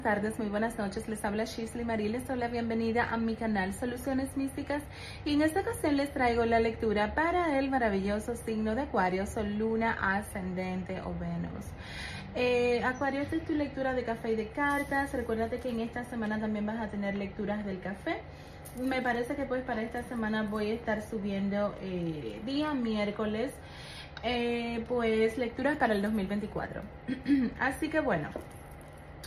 Buenas tardes, muy buenas noches. Les habla Shisley Marie. Les doy la bienvenida a mi canal Soluciones Místicas. Y en esta ocasión les traigo la lectura para el maravilloso signo de Acuario, Sol, Luna, Ascendente o Venus. Eh, Acuario, esta es tu lectura de café y de cartas. Recuérdate que en esta semana también vas a tener lecturas del café. Me parece que pues para esta semana voy a estar subiendo eh, día miércoles. Eh, pues lecturas para el 2024. Así que bueno,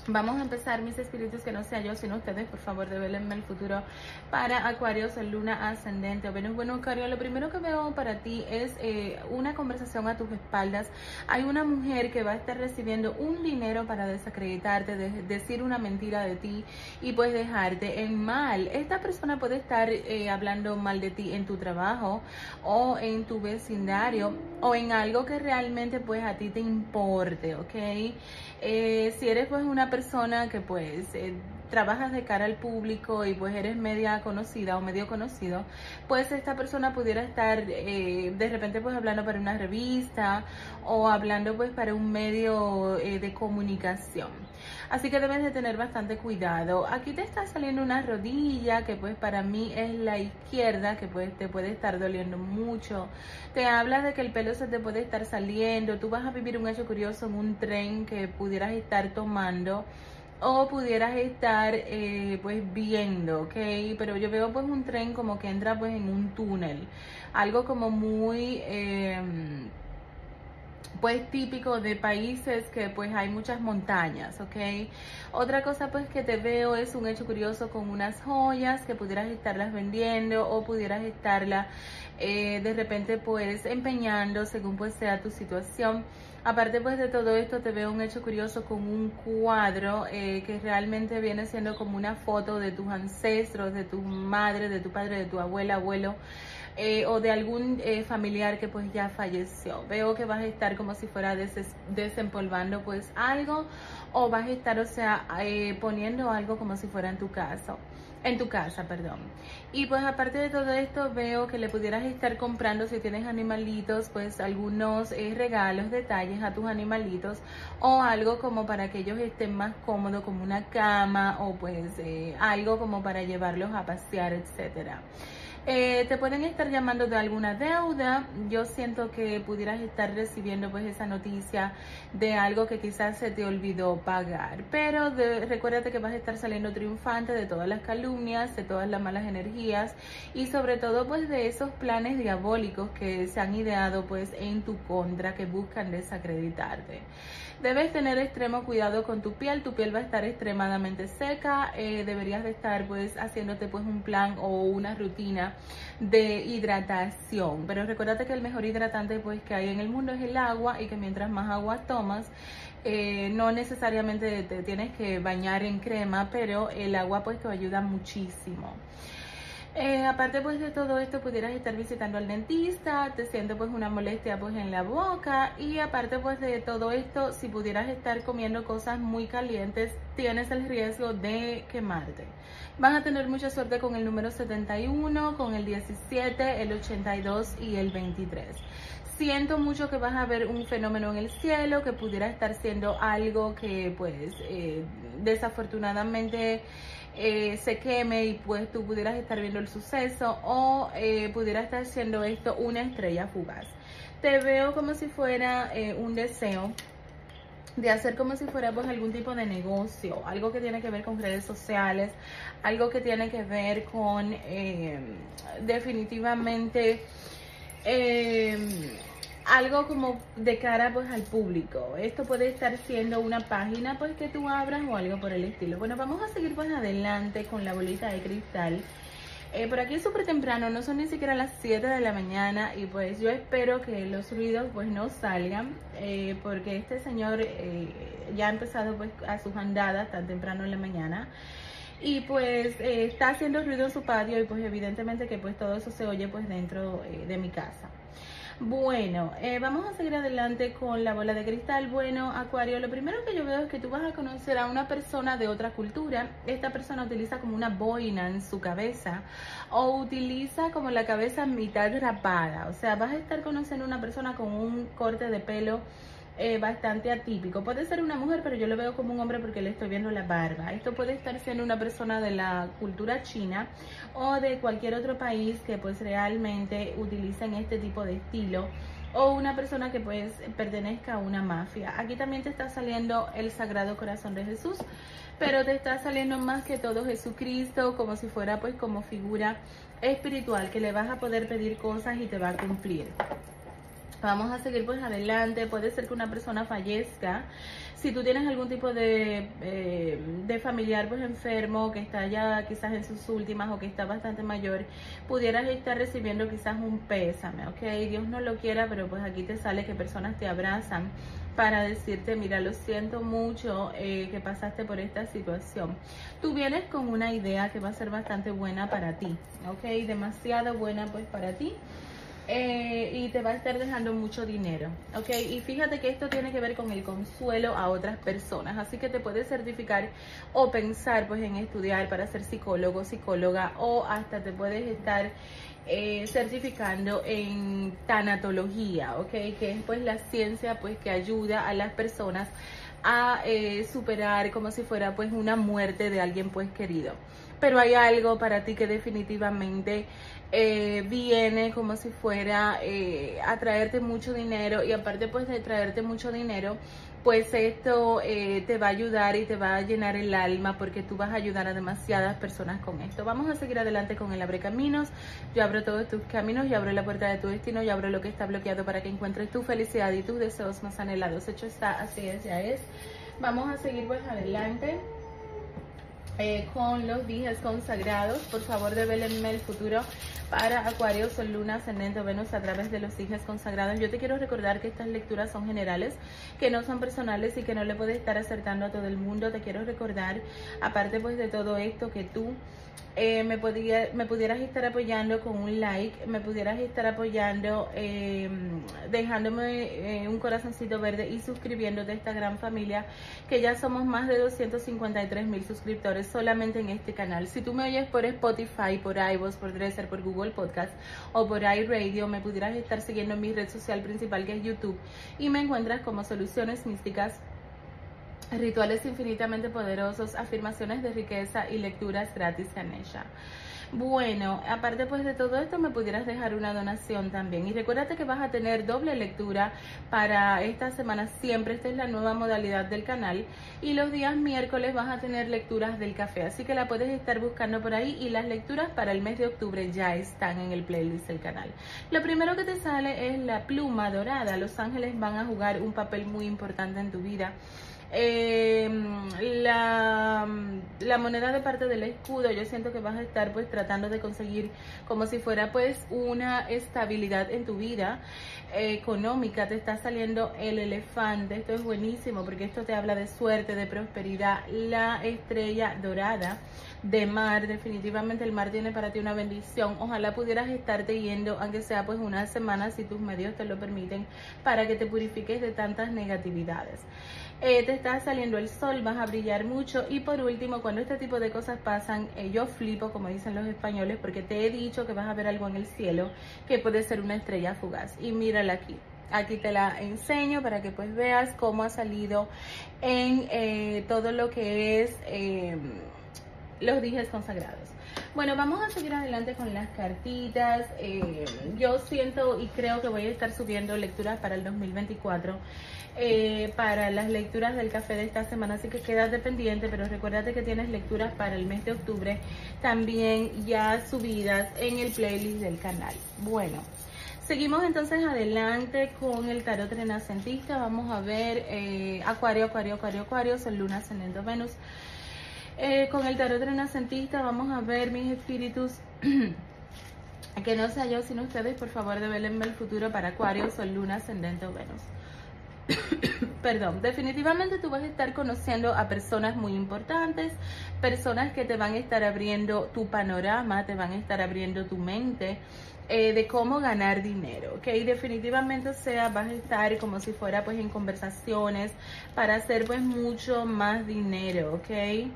Vamos a empezar, mis espíritus, que no sea yo, sino ustedes, por favor, develenme el futuro para Acuario, Sol, Luna, Ascendente o Venus. Bueno, Acuario, lo primero que veo para ti es eh, una conversación a tus espaldas. Hay una mujer que va a estar recibiendo un dinero para desacreditarte, decir una mentira de ti y pues dejarte en mal. Esta persona puede estar eh, hablando mal de ti en tu trabajo o en tu vecindario o en algo que realmente pues a ti te importe, ¿ok? Eh, si eres pues una persona que pues eh, trabajas de cara al público y pues eres media conocida o medio conocido, pues esta persona pudiera estar eh, de repente pues hablando para una revista o hablando pues para un medio eh, de comunicación. Así que debes de tener bastante cuidado. Aquí te está saliendo una rodilla que pues para mí es la izquierda que pues te puede estar doliendo mucho. Te habla de que el pelo se te puede estar saliendo. Tú vas a vivir un hecho curioso en un tren que pudieras estar tomando o pudieras estar eh, pues viendo, ¿ok? Pero yo veo pues un tren como que entra pues en un túnel, algo como muy... Em, pues típico de países que pues hay muchas montañas, ¿ok? Otra cosa pues que te veo es un hecho curioso con unas joyas que pudieras estarlas vendiendo o pudieras estarlas eh, de repente pues empeñando según pues sea tu situación. Aparte pues de todo esto te veo un hecho curioso con un cuadro eh, que realmente viene siendo como una foto de tus ancestros, de tu madre, de tu padre, de tu abuela, abuelo. Eh, o de algún eh, familiar que pues ya falleció. Veo que vas a estar como si fuera desempolvando pues algo o vas a estar, o sea, poniendo algo como si fuera en tu casa en tu casa, perdón. Y pues aparte de todo esto, veo que le pudieras estar comprando, si tienes animalitos, pues algunos eh, regalos, detalles a tus animalitos o algo como para que ellos estén más cómodos, como una cama o pues eh, algo como para llevarlos a pasear, etcétera. Eh, te pueden estar llamando de alguna deuda. Yo siento que pudieras estar recibiendo pues esa noticia de algo que quizás se te olvidó pagar. Pero recuérdate que vas a estar saliendo triunfante de todas las calumnias, de todas las malas energías y sobre todo pues de esos planes diabólicos que se han ideado pues en tu contra que buscan desacreditarte. Debes tener extremo cuidado con tu piel, tu piel va a estar extremadamente seca, eh, deberías de estar pues haciéndote pues un plan o una rutina de hidratación, pero recuérdate que el mejor hidratante pues que hay en el mundo es el agua y que mientras más agua tomas, eh, no necesariamente te tienes que bañar en crema, pero el agua pues te ayuda muchísimo. Eh, aparte pues de todo esto pudieras estar visitando al dentista, te sientes pues una molestia pues en la boca y aparte pues de todo esto si pudieras estar comiendo cosas muy calientes tienes el riesgo de quemarte. Van a tener mucha suerte con el número 71, con el 17, el 82 y el 23. Siento mucho que vas a ver un fenómeno en el cielo que pudiera estar siendo algo que pues eh, desafortunadamente eh, se queme y pues tú pudieras estar viendo el suceso o eh, pudiera estar siendo esto una estrella fugaz. Te veo como si fuera eh, un deseo de hacer como si fuera pues algún tipo de negocio, algo que tiene que ver con redes sociales, algo que tiene que ver con definitivamente algo como de cara pues al público. Esto puede estar siendo una página pues que tú abras o algo por el estilo. Bueno, vamos a seguir pues adelante con la bolita de cristal. Eh, por aquí es súper temprano, no son ni siquiera las 7 de la mañana y pues yo espero que los ruidos pues no salgan eh, porque este señor eh, ya ha empezado pues a sus andadas tan temprano en la mañana y pues está haciendo ruido en su patio y pues evidentemente que pues todo eso se oye pues dentro de mi casa. Bueno, eh, vamos a seguir adelante con la bola de cristal. Bueno, Acuario, lo primero que yo veo es que tú vas a conocer a una persona de otra cultura. Esta persona utiliza como una boina en su cabeza o utiliza como la cabeza mitad rapada. O sea, vas a estar conociendo a una persona con un corte de pelo eh, bastante atípico. Puede ser una mujer, pero yo lo veo como un hombre porque le estoy viendo la barba. Esto puede estar siendo una persona de la cultura china o de cualquier otro país que pues realmente utilicen este tipo de estilo o una persona que pues pertenezca a una mafia. Aquí también te está saliendo el Sagrado Corazón de Jesús, pero te está saliendo más que todo Jesucristo como si fuera pues como figura espiritual que le vas a poder pedir cosas y te va a cumplir. Vamos a seguir pues adelante. Puede ser que una persona fallezca. Si tú tienes algún tipo de, eh, de familiar pues enfermo que está ya quizás en sus últimas o que está bastante mayor, pudieras estar recibiendo quizás un pésame, ¿ok? Dios no lo quiera, pero pues aquí te sale que personas te abrazan para decirte, mira, lo siento mucho eh, que pasaste por esta situación. Tú vienes con una idea que va a ser bastante buena para ti, ¿ok? Demasiado buena pues para ti. Eh, y te va a estar dejando mucho dinero, ¿ok? Y fíjate que esto tiene que ver con el consuelo a otras personas, así que te puedes certificar o pensar pues en estudiar para ser psicólogo, psicóloga o hasta te puedes estar eh, certificando en tanatología, ¿ok? Que es pues la ciencia pues que ayuda a las personas a eh, superar como si fuera pues una muerte de alguien pues querido. Pero hay algo para ti que definitivamente eh, viene como si fuera eh, a traerte mucho dinero y aparte pues de traerte mucho dinero, pues esto eh, te va a ayudar y te va a llenar el alma porque tú vas a ayudar a demasiadas personas con esto. Vamos a seguir adelante con el abre caminos. Yo abro todos tus caminos, yo abro la puerta de tu destino, yo abro lo que está bloqueado para que encuentres tu felicidad y tus deseos más anhelados. Hecho está, así es, ya es. Vamos a seguir pues adelante. Eh, con los días consagrados. Por favor, develenme el futuro para Acuario, Sol, Luna, Ascendente Venus a través de los días consagrados. Yo te quiero recordar que estas lecturas son generales, que no son personales y que no le puedes estar acertando a todo el mundo. Te quiero recordar, aparte pues de todo esto, que tú eh, me, pudieras estar apoyando con un like, me pudieras estar apoyando eh, dejándome un corazoncito verde y suscribiéndote a esta gran familia que ya somos más de 253 mil suscriptores solamente en este canal. Si tú me oyes por Spotify, por iVoox, por Dresser, por Google Podcast o por iRadio, me pudieras estar siguiendo en mi red social principal que es YouTube y me encuentras como Soluciones Místicas rituales infinitamente poderosos, afirmaciones de riqueza y lecturas gratis Ganesha. Bueno, aparte pues de todo esto me pudieras dejar una donación también. Y recuérdate que vas a tener doble lectura para esta semana siempre. Esta es la nueva modalidad del canal. Y los días miércoles vas a tener lecturas del café. Así que la puedes estar buscando por ahí. Y las lecturas para el mes de octubre ya están en el playlist del canal. Lo primero que te sale es la pluma dorada. Los ángeles van a jugar un papel muy importante en tu vida. Eh, la, la, moneda de parte del escudo, yo siento que vas a estar pues tratando de conseguir como si fuera pues una estabilidad en tu vida eh, económica, te está saliendo el elefante, esto es buenísimo porque esto te habla de suerte, de prosperidad, la estrella dorada de mar, definitivamente el mar tiene para ti una bendición, ojalá pudieras estarte yendo, aunque sea pues una semana si tus medios te lo permiten, para que te purifiques de tantas negatividades. Eh, te está saliendo el sol, vas a brillar mucho. Y por último, cuando este tipo de cosas pasan, eh, yo flipo, como dicen los españoles, porque te he dicho que vas a ver algo en el cielo que puede ser una estrella fugaz. Y mírala aquí. Aquí te la enseño para que pues veas cómo ha salido en eh, todo lo que es em, los dijes consagrados. Bueno, vamos a seguir adelante con las cartitas. yo siento y creo que voy a estar subiendo lecturas para el 2024. Eh, para las lecturas del café de esta semana, así que quédate pendiente, pero recuérdate que tienes lecturas para el mes de octubre también ya subidas en el playlist del canal. Bueno. Seguimos entonces adelante con el tarot renacentista. Vamos a ver eh, Acuario, Acuario, Acuario, Acuario, Sol, Luna, Ascendente, Venus. Eh, con el tarot renacentista vamos a ver mis espíritus. que no sea yo sino ustedes, por favor, develenme el futuro para Acuario, Sol, Luna, Ascendente Venus. perdón, definitivamente tú vas a estar conociendo a personas muy importantes, personas que te van a estar abriendo tu panorama, te van a estar abriendo tu mente. Eh, de cómo ganar dinero, ¿ok? Definitivamente, sea, vas a estar como si fuera pues en conversaciones para hacer pues mucho más dinero, ¿ok?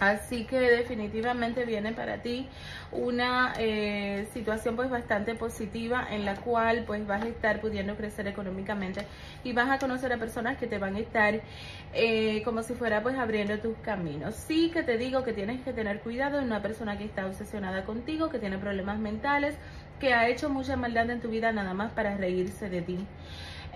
Así que definitivamente viene para ti una eh, situación pues bastante positiva en la cual pues vas a estar pudiendo crecer económicamente y vas a conocer a personas que te van a estar eh, como si fuera pues abriendo tus caminos. Sí que te digo que tienes que tener cuidado de una persona que está obsesionada contigo, que tiene problemas mentales, que ha hecho mucha maldad en tu vida nada más para reírse de ti.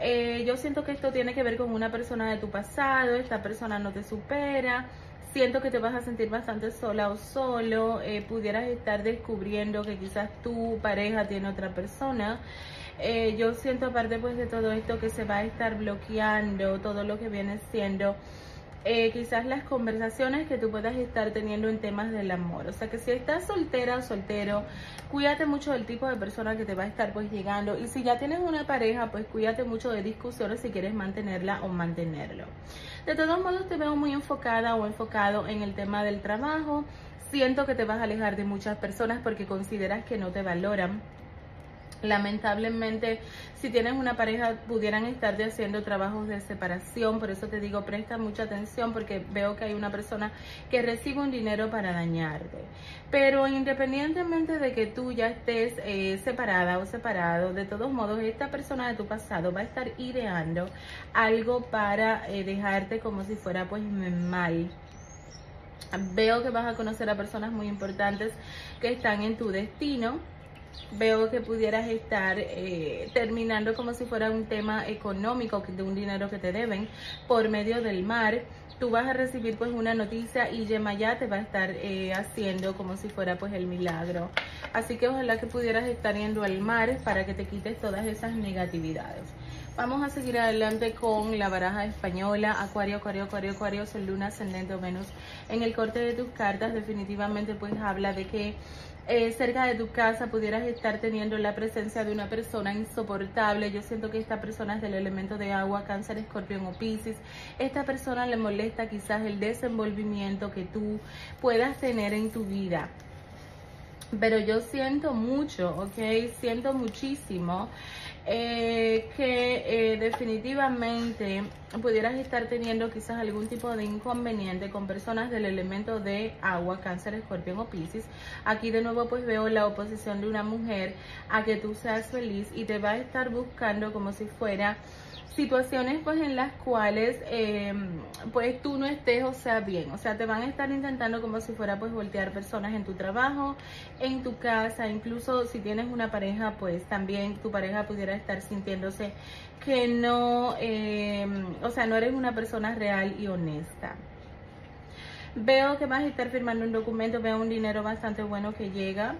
Eh, yo siento que esto tiene que ver con una persona de tu pasado, esta persona no te supera, siento que te vas a sentir bastante sola o solo, eh, pudieras estar descubriendo que quizás tu pareja tiene otra persona. Eh, yo siento aparte pues de todo esto que se va a estar bloqueando todo lo que viene siendo eh, quizás las conversaciones que tú puedas estar teniendo en temas del amor. O sea que si estás soltera o soltero, cuídate mucho del tipo de persona que te va a estar pues llegando. Y si ya tienes una pareja, pues cuídate mucho de discusiones si quieres mantenerla o mantenerlo. De todos modos te veo muy enfocada o enfocado en el tema del trabajo. Siento que te vas a alejar de muchas personas porque consideras que no te valoran lamentablemente si tienes una pareja pudieran estarte haciendo trabajos de separación, por eso te digo presta mucha atención porque veo que hay una persona que recibe un dinero para dañarte. Pero independientemente de que tú ya estés eh, separada o separado, de todos modos esta persona de tu pasado va a estar ideando algo para eh, dejarte como si fuera pues mal. Veo que vas a conocer a personas muy importantes que están en tu destino veo que pudieras estar eh, terminando como si fuera un tema económico de un dinero que te deben por medio del mar. Tú vas a recibir pues una noticia y Yemayá te va a estar eh, haciendo como si fuera pues el milagro. Así que ojalá que pudieras estar yendo al mar para que te quites todas esas negatividades. Vamos a seguir adelante con la baraja española, Acuario, Acuario, Acuario, Acuario, Sol, Luna, Ascendente o Venus. En el corte de tus cartas definitivamente pues habla de que eh, cerca de tu casa pudieras estar teniendo la presencia de una persona insoportable. Yo siento que esta persona es del elemento de agua, cáncer, escorpión o piscis. Esta persona le molesta quizás el desenvolvimiento que tú puedas tener en tu vida pero yo siento mucho, ¿ok? Siento muchísimo eh, que eh, definitivamente pudieras estar teniendo quizás algún tipo de inconveniente con personas del elemento de agua, cáncer, escorpión o piscis. Aquí de nuevo pues veo la oposición de una mujer a que tú seas feliz y te va a estar buscando como si fuera situaciones pues en las cuales em, pues tú no estés o sea bien. O sea te van a estar intentando como si fuera pues voltear personas en tu trabajo en tu casa incluso si tienes una pareja pues también tu pareja pudiera estar sintiéndose que no em, o sea no eres una persona real y honesta. Veo que vas a estar firmando un documento veo un dinero bastante bueno que llega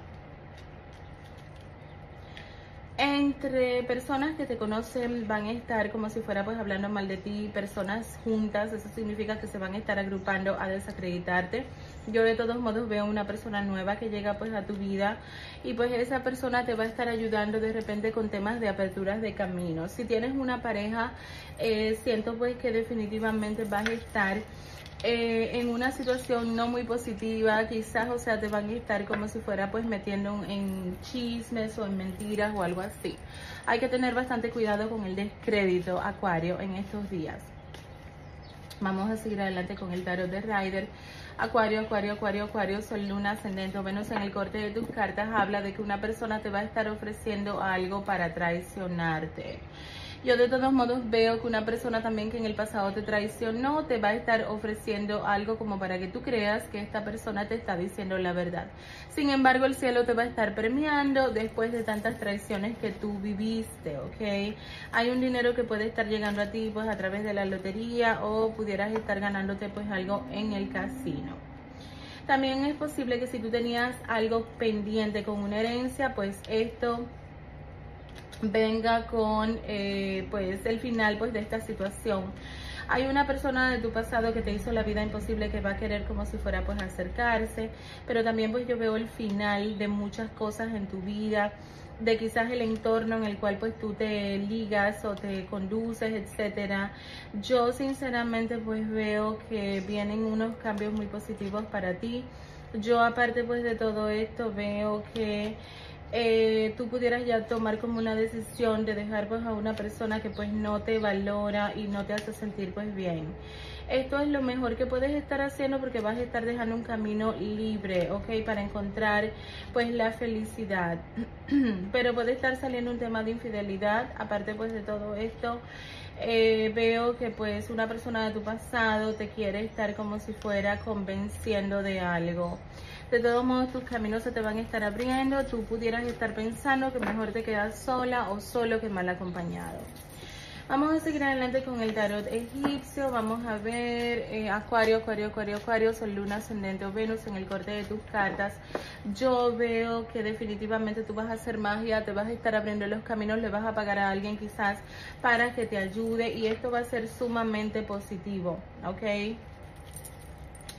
entre personas que te conocen van a estar como si fuera pues hablando mal de ti, personas juntas, eso significa que se van a estar agrupando a desacreditarte. Yo de todos modos veo una persona nueva que llega pues a tu vida y pues esa persona te va a estar ayudando de repente con temas de aperturas de caminos. Si tienes una pareja, eh, siento pues que definitivamente vas a estar eh, en una situación no muy positiva, quizás, o sea, te van a estar como si fuera pues metiendo en chismes o en mentiras o algo así. Hay que tener bastante cuidado con el descrédito, Acuario, en estos días. Vamos a seguir adelante con el tarot de Rider. Acuario, Acuario, Acuario, Acuario, Sol, Luna, Ascendente o Venus en el corte de tus cartas habla de que una persona te va a estar ofreciendo algo para traicionarte. Yo de todos modos veo que una persona también que en el pasado te traicionó te va a estar ofreciendo algo como para que tú creas que esta persona te está diciendo la verdad. Sin embargo, el cielo te va a estar premiando después de tantas traiciones que tú viviste, ¿ok? Hay un dinero que puede estar llegando a ti pues a través de la lotería o pudieras estar ganándote pues algo en el casino. También es posible que si tú tenías algo pendiente con una herencia, pues esto venga con eh, pues el final pues de esta situación hay una persona de tu pasado que te hizo la vida imposible que va a querer como si fuera pues acercarse pero también pues yo veo el final de muchas cosas en tu vida de quizás el entorno en el cual pues tú te ligas o te conduces, etcétera. Yo sinceramente pues veo que vienen unos cambios muy positivos para ti. Yo aparte pues de todo esto veo que eh, tú pudieras ya tomar como una decisión de dejar pues a una persona que pues no te valora y no te hace sentir pues bien. esto es lo mejor que puedes estar haciendo porque vas a estar dejando un camino libre, ¿ok? Para encontrar pues la felicidad. Pero puede estar saliendo un tema de infidelidad, aparte pues de todo esto. Eh, veo que pues una persona de tu pasado te quiere estar como si fuera convenciendo de algo. De todos modos, tus caminos se te van a estar abriendo. Tú pudieras estar pensando que mejor te quedas sola o solo que mal acompañado. Vamos a seguir adelante con el tarot egipcio. Vamos a ver eh, Acuario, Acuario, Acuario, Acuario, Sol, Luna, Ascendente o Venus en el corte de tus cartas. Yo veo que definitivamente tú vas a hacer magia, te vas a estar abriendo los caminos, le vas a pagar a alguien quizás para que te ayude y esto va a ser sumamente positivo, ¿ok?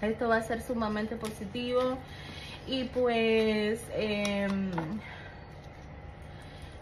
Esto va a ser sumamente positivo y pues... Eh,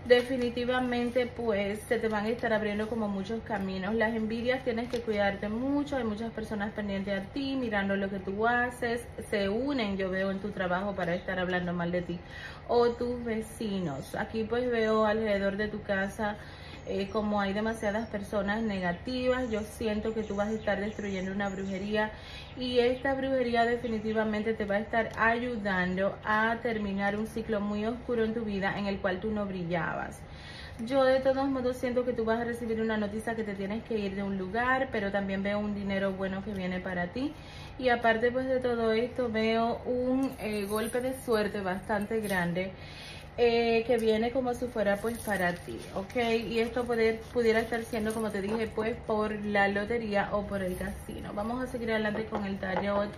definitivamente pues se te van a estar abriendo como muchos caminos. Las envidias tienes que cuidarte mucho, hay muchas personas pendientes a ti, mirando lo que tú haces, se unen yo veo en tu trabajo para estar hablando mal de ti. O tus vecinos, aquí pues veo alrededor de tu casa eh, como hay demasiadas personas negativas, yo siento que tú vas a estar destruyendo una brujería y esta brujería definitivamente te va a estar ayudando a terminar un ciclo muy oscuro en tu vida en el cual tú no brillabas. Yo de todos modos siento que tú vas a recibir una noticia que te tienes que ir de un lugar, pero también veo un dinero bueno que viene para ti. Y aparte pues de todo esto veo un eh, golpe de suerte bastante grande eh, que viene como si fuera pues para ti, ¿ok? Y esto puede, pudiera estar siendo, como te dije, pues por la lotería o por el casino. Vamos a seguir adelante con el tarot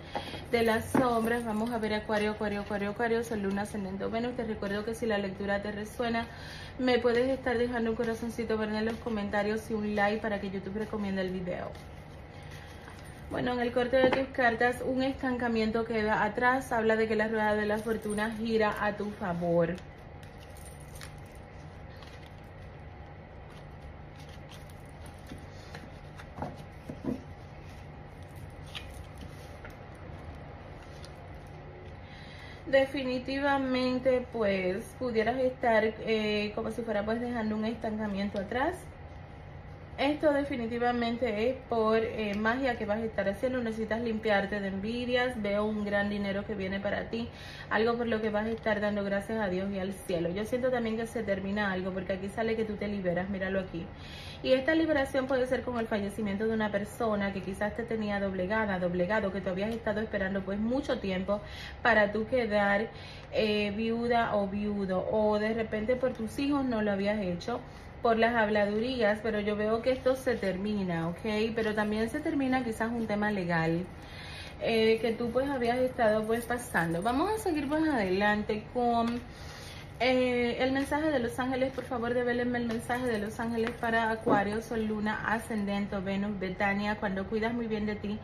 de las sombras. Vamos a ver Acuario, Acuario, Acuario, Acuario, Sol, Luna, Ascendente Venus. Te recuerdo que si la lectura te resuena, me puedes estar dejando un corazoncito ver en los comentarios y un like para que YouTube recomiende el video. Bueno, en el corte de tus cartas, un estancamiento queda atrás. Habla de que la rueda de la fortuna gira a tu favor. Definitivamente pues pudieras estar eh, como si fuera pues dejando un estancamiento atrás esto definitivamente es por eh, magia que vas a estar haciendo. Necesitas limpiarte de envidias. Veo un gran dinero que viene para ti. Algo por lo que vas a estar dando gracias a Dios y al cielo. Yo siento también que se termina algo porque aquí sale que tú te liberas. Míralo aquí. Y esta liberación puede ser con el fallecimiento de una persona que quizás te tenía doblegada, doblegado, que tú habías estado esperando pues mucho tiempo para tú quedar eh, viuda o viudo. O de repente por tus hijos no lo habías hecho por las habladurías, pero yo veo que esto se termina, ¿ok? Pero también se termina quizás un tema legal eh, que tú pues habías estado pues pasando. Vamos a seguir pues adelante con eh, el mensaje de los ángeles. Por favor, develenme el mensaje de los ángeles para Acuario, Sol, Luna, Ascendente, Venus, Betania, cuando cuidas muy bien de ti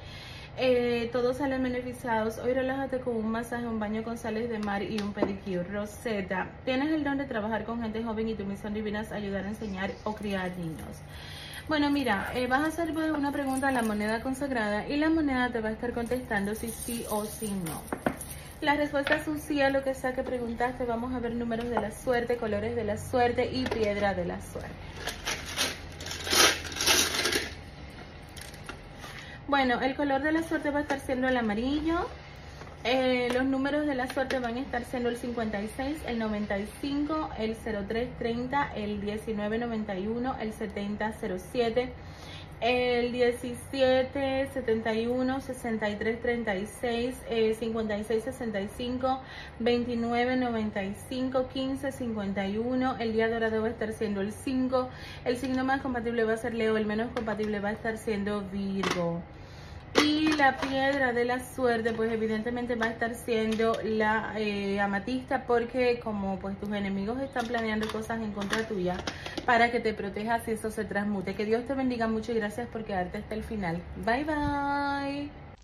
eh, todos salen beneficiados. Hoy relájate con un masaje, un baño con sales de mar y un pedicure. Rosetta, tienes el don de trabajar con gente joven y tu misión divina es ayudar a enseñar o criar niños. Bueno, mira, eh, vas a hacer una pregunta a la moneda consagrada y la moneda te va a estar contestando si sí o si no. La respuesta es un sí a lo que sea que preguntaste. Vamos a ver números de la suerte, colores de la suerte y piedra de la suerte. Bueno, el color de la suerte va a estar siendo el amarillo. Eh, los números de la suerte van a estar siendo el 56, el 95, el 0330, el 1991, el 7007, el 17, 71, 63, 36, 56, 65, 29, 95, 15, 51. El día dorado va a estar siendo el 5. El signo más compatible va a ser Leo, el menos compatible va a estar siendo Virgo. Y la piedra de la suerte, pues evidentemente va a estar siendo la eh, amatista porque como pues tus enemigos están planeando cosas en contra tuya para que te protejas y eso se transmute. Que Dios te bendiga mucho y gracias por quedarte hasta el final. Bye bye.